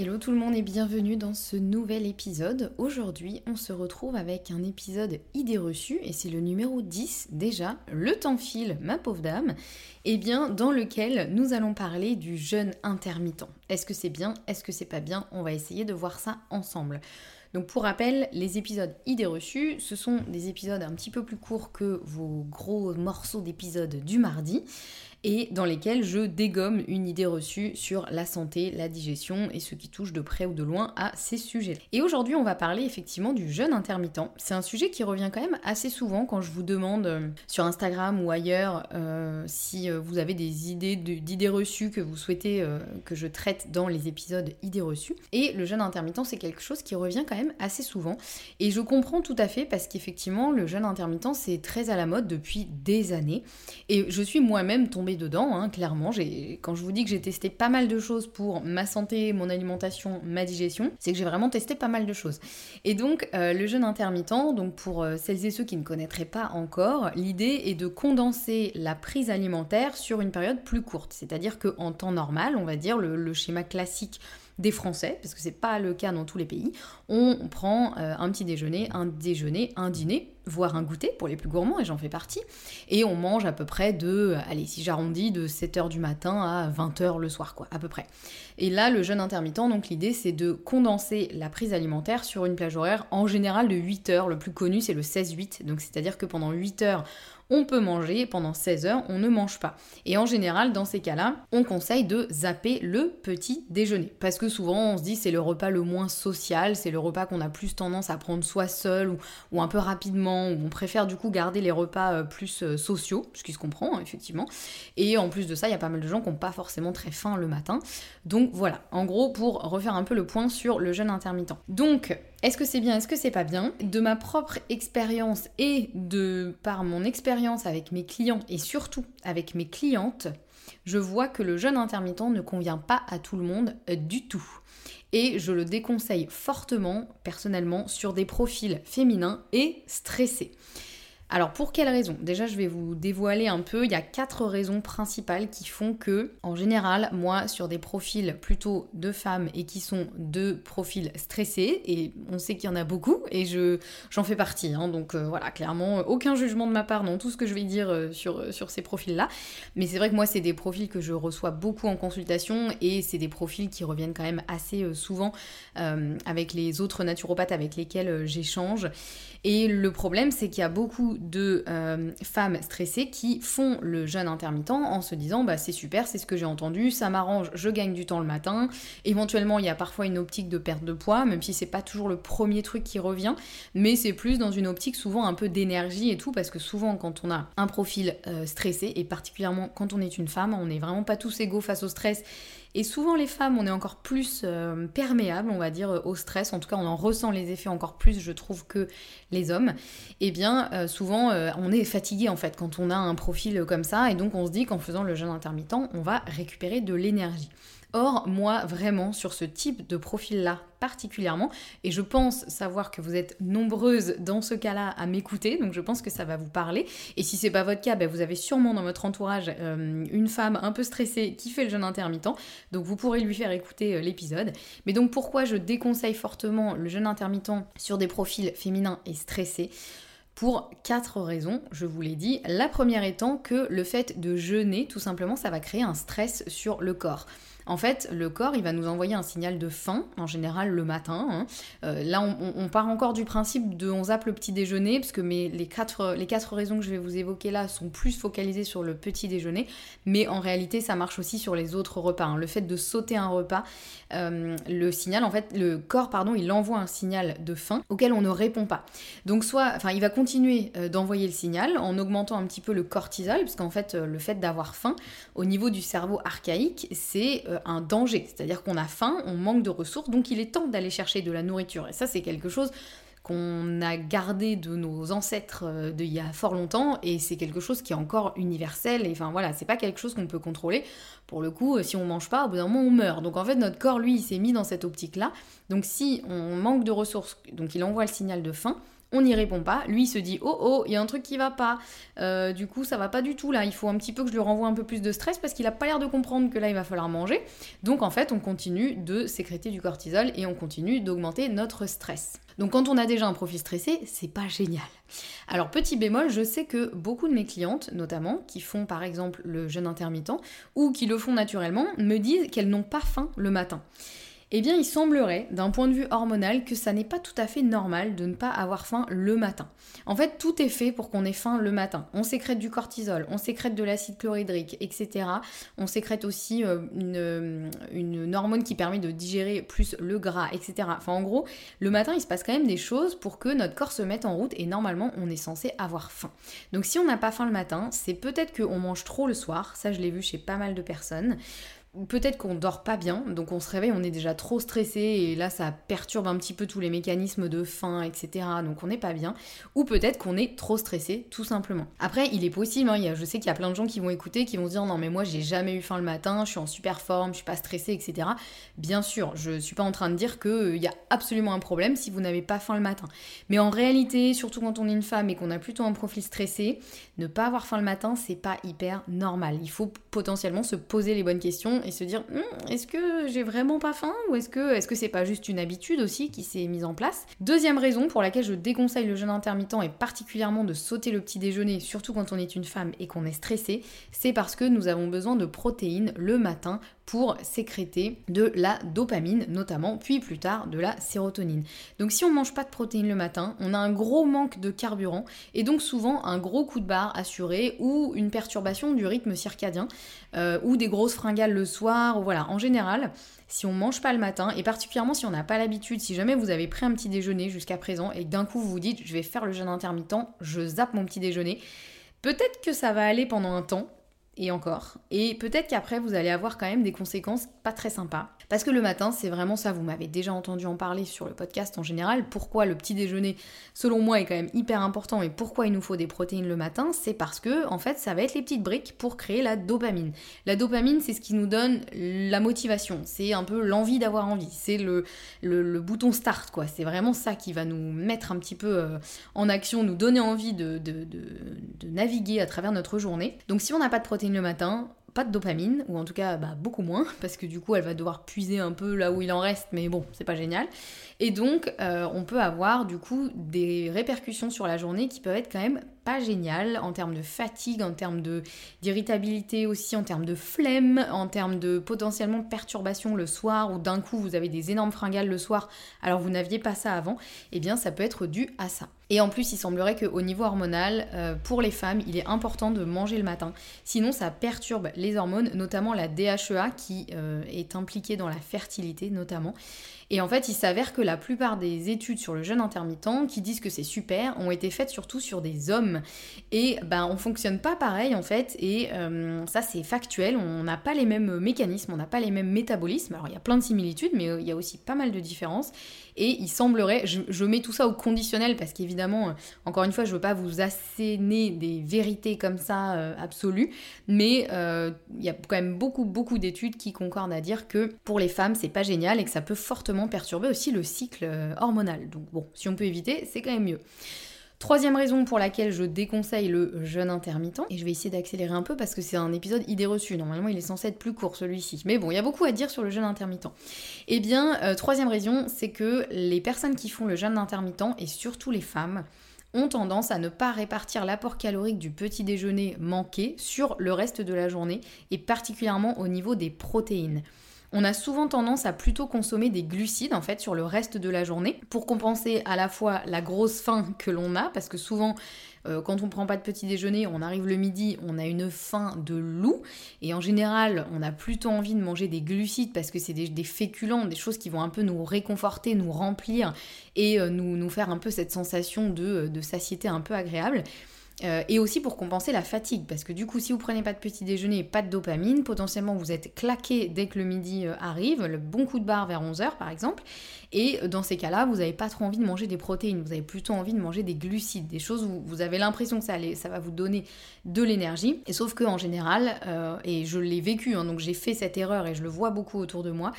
Hello tout le monde et bienvenue dans ce nouvel épisode. Aujourd'hui, on se retrouve avec un épisode idée reçue et c'est le numéro 10 déjà. Le temps file, ma pauvre dame. Et eh bien, dans lequel nous allons parler du jeûne intermittent. Est-ce que c'est bien? Est-ce que c'est pas bien? On va essayer de voir ça ensemble. Donc pour rappel, les épisodes idées reçues, ce sont des épisodes un petit peu plus courts que vos gros morceaux d'épisodes du mardi et dans lesquels je dégomme une idée reçue sur la santé, la digestion et ce qui touche de près ou de loin à ces sujets. Et aujourd'hui, on va parler effectivement du jeûne intermittent. C'est un sujet qui revient quand même assez souvent quand je vous demande euh, sur Instagram ou ailleurs euh, si euh, vous avez des idées d'idées reçues que vous souhaitez que je traite dans les épisodes idées reçues. Et le jeûne intermittent, c'est quelque chose qui revient quand même assez souvent. Et je comprends tout à fait parce qu'effectivement, le jeûne intermittent, c'est très à la mode depuis des années. Et je suis moi-même tombée dedans, hein, clairement. Quand je vous dis que j'ai testé pas mal de choses pour ma santé, mon alimentation, ma digestion, c'est que j'ai vraiment testé pas mal de choses. Et donc, euh, le jeûne intermittent, donc pour euh, celles et ceux qui ne connaîtraient pas encore, l'idée est de condenser la prise alimentaire sur une période plus courte. C'est-à-dire qu'en temps normal, on va dire le schéma classique des Français, parce que c'est pas le cas dans tous les pays, on prend euh, un petit déjeuner, un déjeuner, un dîner, voire un goûter pour les plus gourmands, et j'en fais partie, et on mange à peu près de, allez, si j'arrondis, de 7h du matin à 20h le soir, quoi, à peu près. Et là, le jeûne intermittent, donc l'idée c'est de condenser la prise alimentaire sur une plage horaire en général de 8 heures. Le plus connu c'est le 16-8, donc c'est-à-dire que pendant 8 heures, on peut manger, pendant 16 heures, on ne mange pas. Et en général, dans ces cas-là, on conseille de zapper le petit déjeuner. Parce que souvent, on se dit c'est le repas le moins social, c'est le repas qu'on a plus tendance à prendre soit seul ou, un peu rapidement, ou on préfère du coup garder les repas euh, plus euh, sociaux, ce qui se comprend, hein, effectivement. Et en plus de ça, il y a pas mal de gens qui n'ont pas forcément très faim le matin. Donc voilà, en gros, pour refaire un peu le point sur le jeûne intermittent. Donc, est-ce que c'est bien, est-ce que c'est pas bien? De ma propre expérience et de par mon expérience avec mes clients et surtout avec mes clientes, je vois que le jeûne intermittent ne convient pas à tout le monde euh, du tout. Et je le déconseille fortement, personnellement, sur des profils féminins et stressés. Alors pour quelles raisons Déjà je vais vous dévoiler un peu, il y a quatre raisons principales qui font que, en général, moi sur des profils plutôt de femmes et qui sont de profils stressés, et on sait qu'il y en a beaucoup, et je j'en fais partie, hein, donc euh, voilà, clairement, aucun jugement de ma part dans tout ce que je vais dire euh, sur, euh, sur ces profils-là, mais c'est vrai que moi c'est des profils que je reçois beaucoup en consultation, et c'est des profils qui reviennent quand même assez souvent avec les autres naturopathes avec lesquels j'échange, et le problème c'est qu'il y a beaucoup de euh, femmes stressées qui font le jeûne intermittent en se disant bah c'est super, c'est ce que j'ai entendu, ça m'arrange, je gagne du temps le matin. Éventuellement, il y a parfois une optique de perte de poids, même si c'est pas toujours le premier truc qui revient, mais c'est plus dans une optique souvent un peu d'énergie et tout, parce que souvent quand on a un profil euh, stressé, et particulièrement quand on est une femme, on n'est vraiment pas tous égaux face au stress et souvent les femmes, on est encore plus euh, perméable, on va dire, au stress. En tout cas, on en ressent les effets encore plus, je trouve, que les hommes. Et eh bien, euh, souvent, euh, on est fatigué en fait quand on a un profil comme ça. Et donc, on se dit qu'en faisant le jeûne intermittent, on va récupérer de l'énergie. Or, moi, vraiment, sur ce type de profil-là particulièrement, et je pense savoir que vous êtes nombreuses dans ce cas-là à m'écouter, donc je pense que ça va vous parler. Et si c'est pas votre cas, ben vous avez sûrement dans votre entourage euh, une femme un peu stressée qui fait le jeûne intermittent, donc vous pourrez lui faire écouter euh, l'épisode. Mais donc pourquoi je déconseille fortement le jeûne intermittent sur des profils féminins et stressés? Pour quatre raisons, je vous l'ai dit. La première étant que le fait de jeûner, tout simplement, ça va créer un stress sur le corps. En fait, le corps, il va nous envoyer un signal de faim, en général le matin. Hein. Euh, là, on, part encore du principe de on zappe le petit déjeuner, parce que les, quatre, raisons que je vais vous évoquer là sont plus focalisées sur le petit déjeuner, mais en réalité, ça marche aussi sur les autres repas. Hein. Le fait de sauter un repas, euh, le signal, en fait, le corps, pardon, il envoie un signal de faim auquel on ne répond pas. Donc, soit, enfin, il va continuer euh, d'envoyer le signal en augmentant un petit peu le cortisol, parce qu'en fait, le fait d'avoir faim, au niveau du cerveau archaïque, c'est un danger. C'est-à-dire qu'on a faim, on manque de ressources, donc il est temps d'aller chercher de la nourriture. Et ça, c'est quelque chose qu'on a gardé de nos ancêtres euh, d'il y a fort longtemps et c'est quelque chose qui est encore universel et enfin voilà c'est pas quelque chose qu'on peut contrôler pour le coup si on mange pas au bout d'un moment on meurt donc en fait notre corps lui il s'est mis dans cette optique là donc si on manque de ressources donc il envoie le signal de faim on n'y répond pas. Lui, se dit Oh oh, il y a un truc qui va pas. Euh, du coup, ça va pas du tout là. Il faut un petit peu que je lui renvoie un peu plus de stress parce qu'il a pas l'air de comprendre que là, il va falloir manger. Donc, en fait, on continue de sécréter du cortisol et on continue d'augmenter notre stress. Donc, quand on a déjà un profil stressé, c'est pas génial. Alors, petit bémol, je sais que beaucoup de mes clientes, notamment, qui font par exemple le jeûne intermittent ou qui le font naturellement, me disent qu'elles n'ont pas faim le matin. Eh bien, il semblerait, d'un point de vue hormonal, que ça n'est pas tout à fait normal de ne pas avoir faim le matin. En fait, tout est fait pour qu'on ait faim le matin. On sécrète du cortisol, on sécrète de l'acide chlorhydrique, etc. On sécrète aussi euh, une, une, hormone qui permet de digérer plus le gras, etc. Enfin, en gros, le matin, il se passe quand même des choses pour que notre corps se mette en route et normalement, on est censé avoir faim. Donc, si on n'a pas faim le matin, c'est peut-être qu'on mange trop le soir. Ça, je l'ai vu chez pas mal de personnes peut-être qu'on dort pas bien, donc on se réveille, on est déjà trop stressé et là ça perturbe un petit peu tous les mécanismes de faim, etc. Donc on n'est pas bien. Ou peut-être qu'on est trop stressé, tout simplement. Après, il est possible, hein, je sais qu'il y a plein de gens qui vont écouter, qui vont se dire non mais moi j'ai jamais eu faim le matin, je suis en super forme, je suis pas stressé, etc. Bien sûr, je suis pas en train de dire qu'il euh, y a absolument un problème si vous n'avez pas faim le matin. Mais en réalité, surtout quand on est une femme et qu'on a plutôt un profil stressé, ne pas avoir faim le matin, c'est pas hyper normal. Il faut potentiellement se poser les bonnes questions et se dire hum, est-ce que j'ai vraiment pas faim ou est-ce que est-ce que c'est pas juste une habitude aussi qui s'est mise en place? Deuxième raison pour laquelle je déconseille le jeûne intermittent et particulièrement de sauter le petit déjeuner, surtout quand on est une femme et qu'on est stressé, c'est parce que nous avons besoin de protéines le matin pour sécréter de la dopamine notamment, puis plus tard de la sérotonine. Donc si on mange pas de protéines le matin, on a un gros manque de carburant et donc souvent un gros coup de barre assuré ou une perturbation du rythme circadien euh, ou des grosses fringales le soir. Voilà, en général, si on mange pas le matin et particulièrement si on n'a pas l'habitude, si jamais vous avez pris un petit déjeuner jusqu'à présent et d'un coup vous vous dites je vais faire le jeûne intermittent, je zappe mon petit déjeuner, peut-être que ça va aller pendant un temps et encore. Et peut-être qu'après, vous allez avoir quand même des conséquences pas très sympas. Parce que le matin, c'est vraiment ça, vous m'avez déjà entendu en parler sur le podcast en général. Pourquoi le petit déjeuner, selon moi, est quand même hyper important et pourquoi il nous faut des protéines le matin, c'est parce que, en fait, ça va être les petites briques pour créer la dopamine. La dopamine, c'est ce qui nous donne la motivation, c'est un peu l'envie d'avoir envie, c'est le, le, bouton start, quoi. C'est vraiment ça qui va nous mettre un petit peu euh, en action, nous donner envie de, de, de naviguer à travers notre journée. Donc si on n'a pas de protéines le matin, de dopamine, ou en tout cas bah, beaucoup moins, parce que du coup elle va devoir puiser un peu là où il en reste, mais bon, c'est pas génial. Et donc euh, on peut avoir du coup des répercussions sur la journée qui peuvent être quand même pas géniales en termes de fatigue, en termes d'irritabilité aussi, en termes de flemme, en termes de potentiellement perturbation le soir, ou d'un coup vous avez des énormes fringales le soir alors vous n'aviez pas ça avant, et eh bien ça peut être dû à ça. Et en plus, il semblerait qu'au niveau hormonal, euh, pour les femmes, il est important de manger le matin. Sinon, ça perturbe les hormones, notamment la DHEA qui euh, est impliquée dans la fertilité notamment. Et en fait, il s'avère que la plupart des études sur le jeûne intermittent qui disent que c'est super ont été faites surtout sur des hommes. Et ben, on fonctionne pas pareil en fait. Et euh, ça, c'est factuel. On n'a pas les mêmes mécanismes, on n'a pas les mêmes métabolismes. Alors, il y a plein de similitudes, mais il y a aussi pas mal de différences. Et il semblerait, je, mets tout ça au conditionnel parce qu'évidemment, euh, encore une fois, je veux pas vous asséner des vérités comme ça euh, absolues, mais euh, il y a quand même beaucoup, beaucoup d'études qui concordent à dire que pour les femmes, c'est pas génial et que ça peut fortement perturber aussi le cycle hormonal. Donc bon, si on peut éviter, c'est quand même mieux. Troisième raison pour laquelle je déconseille le jeûne intermittent, et je vais essayer d'accélérer un peu parce que c'est un épisode idée reçue, normalement il est censé être plus court celui-ci, mais bon, il y a beaucoup à dire sur le jeûne intermittent. Eh bien, euh, troisième raison, c'est que les personnes qui font le jeûne intermittent, et surtout les femmes, ont tendance à ne pas répartir l'apport calorique du petit déjeuner manqué sur le reste de la journée, et particulièrement au niveau des protéines on a souvent tendance à plutôt consommer des glucides en fait sur le reste de la journée pour compenser à la fois la grosse faim que l'on a parce que souvent euh, quand on prend pas de petit déjeuner, on arrive le midi, on a une faim de loup et en général, on a plutôt envie de manger des glucides parce que c'est des, féculents, des choses qui vont un peu nous réconforter, nous remplir et euh, nous, faire un peu cette sensation de, de satiété un peu agréable. Euh, et aussi pour compenser la fatigue, parce que du coup, si vous prenez pas de petit déjeuner pas de dopamine, potentiellement vous êtes claqué dès que le midi euh, arrive, le bon coup de barre vers 11h par exemple, et euh, dans ces cas-là, vous n'avez pas trop envie de manger des protéines, vous avez plutôt envie de manger des glucides, des choses où vous avez l'impression que ça, va vous donner de l'énergie, et sauf que en général, et je l'ai vécu, hein, donc j'ai fait cette erreur et je le vois beaucoup autour de moi,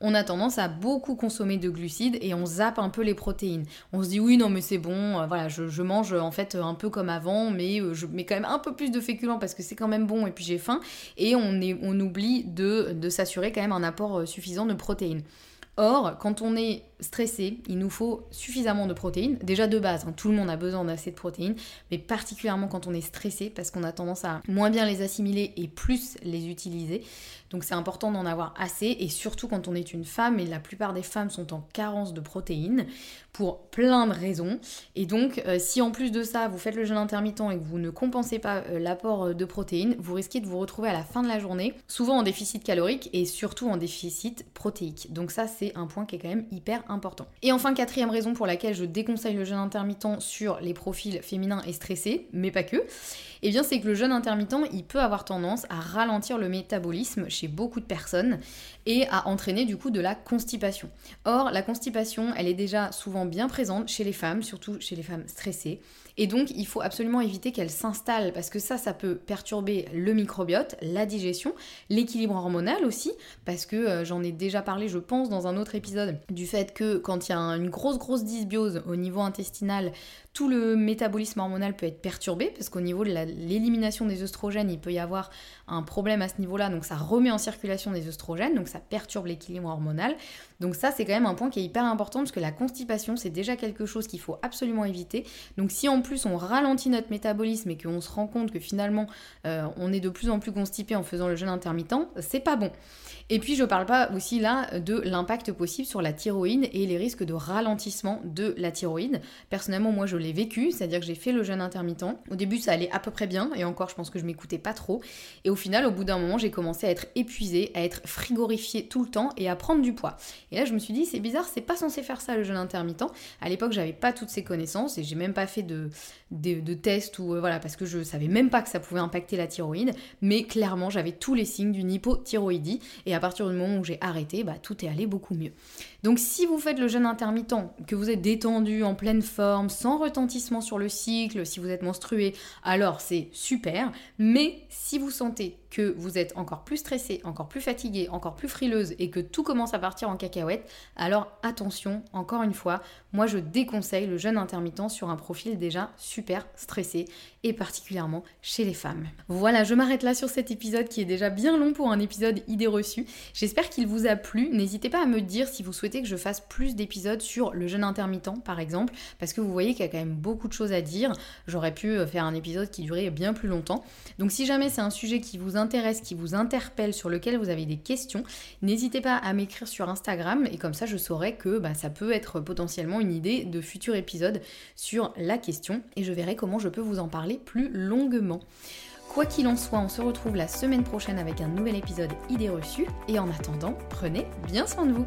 on a tendance à beaucoup consommer de glucides et on zappe un peu les protéines. On se dit oui non mais c'est bon, voilà, je mange en fait un peu comme avant mais euh, je mets quand même un peu plus de féculents parce que c'est quand même bon et puis j'ai faim. Et on, on oublie de, de s'assurer quand même un apport euh, suffisant de protéines. Or, quand on est stressé, il nous faut suffisamment de protéines. Déjà de base, hein, tout le monde a besoin d'assez de protéines, mais particulièrement quand on est stressé, parce qu'on a tendance à moins bien les assimiler et plus les utiliser. Donc c'est important d'en avoir assez, et surtout quand on est une femme, et la plupart des femmes sont en carence de protéines, pour plein de raisons. Et donc, euh, si en plus de ça, vous faites le jeûne intermittent et que vous ne compensez pas euh, l'apport euh, de protéines, vous risquez de vous retrouver à la fin de la journée, souvent en déficit calorique et surtout en déficit protéique. Donc ça, c'est un point qui est quand même hyper important. Et enfin, quatrième raison pour laquelle je déconseille le jeûne intermittent sur les profils féminins et stressés, mais pas que, eh bien c'est que le jeûne intermittent, il peut avoir tendance à ralentir le métabolisme chez beaucoup de personnes et à entraîner du coup de la constipation. Or, la constipation, elle est déjà souvent bien présente chez les femmes, surtout chez les femmes stressées. Et donc, il faut absolument éviter qu'elle s'installe parce que ça, ça peut perturber le microbiote, la digestion, l'équilibre hormonal aussi, parce que euh, j'en ai déjà parlé, je pense, dans un autre épisode, du fait que quand il y a une grosse, grosse dysbiose au niveau intestinal, tout le métabolisme hormonal peut être perturbé parce qu'au niveau de l'élimination des œstrogènes, il peut y avoir un problème à ce niveau-là, donc ça remet en circulation des œstrogènes, donc ça perturbe l'équilibre hormonal. Donc ça, c'est quand même un point qui est hyper important parce que la constipation, c'est déjà quelque chose qu'il faut absolument éviter. Donc si en plus on ralentit notre métabolisme et qu'on se rend compte que finalement euh, on est de plus en plus constipé en faisant le jeûne intermittent, c'est pas bon. Et puis je parle pas aussi là de l'impact possible sur la thyroïde et les risques de ralentissement de la thyroïde. Personnellement, moi je vécu, c'est-à-dire que j'ai fait le jeûne intermittent. Au début, ça allait à peu près bien et encore, je pense que je m'écoutais pas trop. Et au final, au bout d'un moment, j'ai commencé à être épuisée, à être frigorifiée tout le temps et à prendre du poids. Et là, je me suis dit, c'est bizarre, c'est pas censé faire ça le jeûne intermittent. À l'époque, j'avais pas toutes ces connaissances et j'ai même pas fait de, de, tests ou euh, voilà, parce que je savais même pas que ça pouvait impacter la thyroïde. Mais clairement, j'avais tous les signes d'une hypothyroïdie et à partir du moment où j'ai arrêté, bah, tout est allé beaucoup mieux. Donc si vous faites le jeûne intermittent, que vous êtes détendu, en pleine forme, sans retentissement sur le cycle, si vous êtes menstrué, alors c'est super. Mais si vous sentez que vous êtes encore plus stressé, encore plus fatigué, encore plus frileuse et que tout commence à partir en cacahuète, alors attention, encore une fois, moi je déconseille le jeûne intermittent sur un profil déjà super stressé et particulièrement chez les femmes. Voilà, je m'arrête là sur cet épisode qui est déjà bien long pour un épisode idée reçue. J'espère qu'il vous a plu. N'hésitez pas à me dire si vous souhaitez que je fasse plus d'épisodes sur le jeûne intermittent par exemple, parce que vous voyez qu'il y a quand même beaucoup de choses à dire. J'aurais pu euh, faire un épisode qui durait bien plus longtemps. Donc si jamais c'est un sujet qui vous intéresse, qui vous interpelle, sur lequel vous avez des questions, n'hésitez pas à m'écrire sur Instagram et comme ça je saurai que bah, ça peut être potentiellement une idée de futur épisode sur la question et je verrai comment je peux vous en parler plus longuement. Quoi qu'il en soit, on se retrouve la semaine prochaine avec un nouvel épisode Idées reçues et en attendant, prenez bien soin de vous.